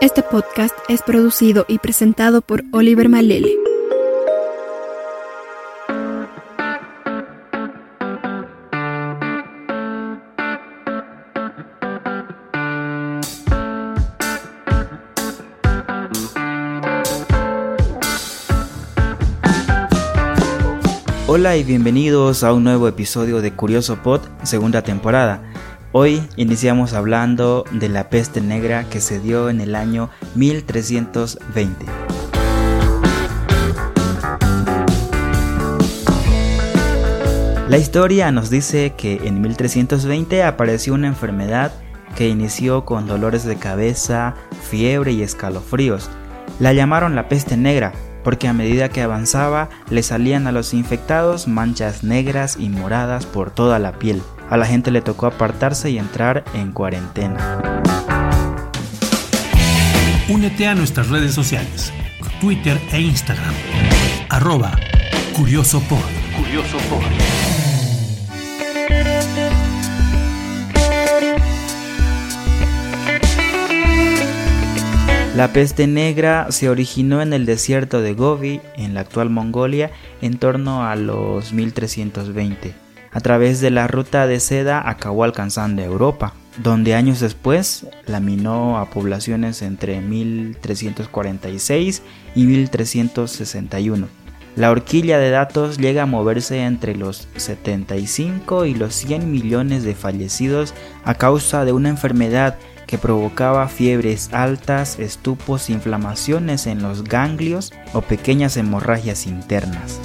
Este podcast es producido y presentado por Oliver Malele. Hola y bienvenidos a un nuevo episodio de Curioso Pod, segunda temporada. Hoy iniciamos hablando de la peste negra que se dio en el año 1320. La historia nos dice que en 1320 apareció una enfermedad que inició con dolores de cabeza, fiebre y escalofríos. La llamaron la peste negra porque a medida que avanzaba le salían a los infectados manchas negras y moradas por toda la piel. A la gente le tocó apartarse y entrar en cuarentena. Únete a nuestras redes sociales, Twitter e Instagram. Arroba Curioso Curioso La peste negra se originó en el desierto de Gobi, en la actual Mongolia, en torno a los 1320 a través de la ruta de seda acabó alcanzando Europa, donde años después laminó a poblaciones entre 1346 y 1361. La horquilla de datos llega a moverse entre los 75 y los 100 millones de fallecidos a causa de una enfermedad que provocaba fiebres altas, estupos, inflamaciones en los ganglios o pequeñas hemorragias internas.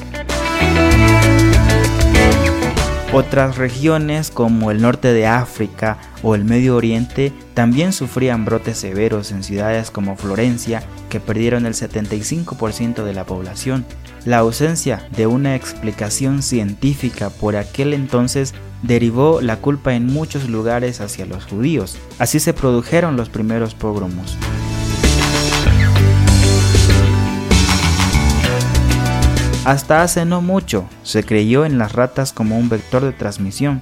Otras regiones como el norte de África o el Medio Oriente también sufrían brotes severos en ciudades como Florencia, que perdieron el 75% de la población. La ausencia de una explicación científica por aquel entonces derivó la culpa en muchos lugares hacia los judíos. Así se produjeron los primeros pogromos. Hasta hace no mucho se creyó en las ratas como un vector de transmisión,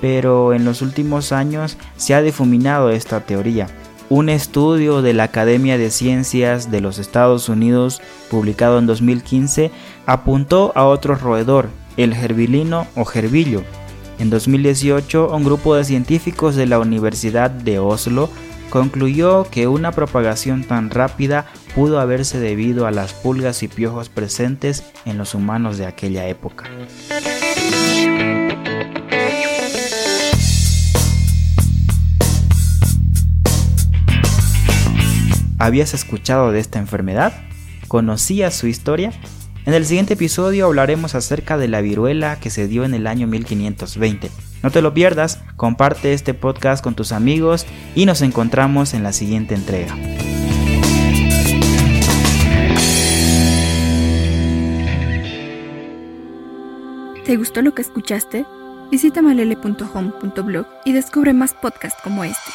pero en los últimos años se ha difuminado esta teoría. Un estudio de la Academia de Ciencias de los Estados Unidos, publicado en 2015, apuntó a otro roedor, el gerbilino o gerbillo. En 2018, un grupo de científicos de la Universidad de Oslo concluyó que una propagación tan rápida pudo haberse debido a las pulgas y piojos presentes en los humanos de aquella época. ¿Habías escuchado de esta enfermedad? ¿Conocías su historia? En el siguiente episodio hablaremos acerca de la viruela que se dio en el año 1520. No te lo pierdas, comparte este podcast con tus amigos y nos encontramos en la siguiente entrega. ¿Te gustó lo que escuchaste? Visita malele.home.blog y descubre más podcasts como este.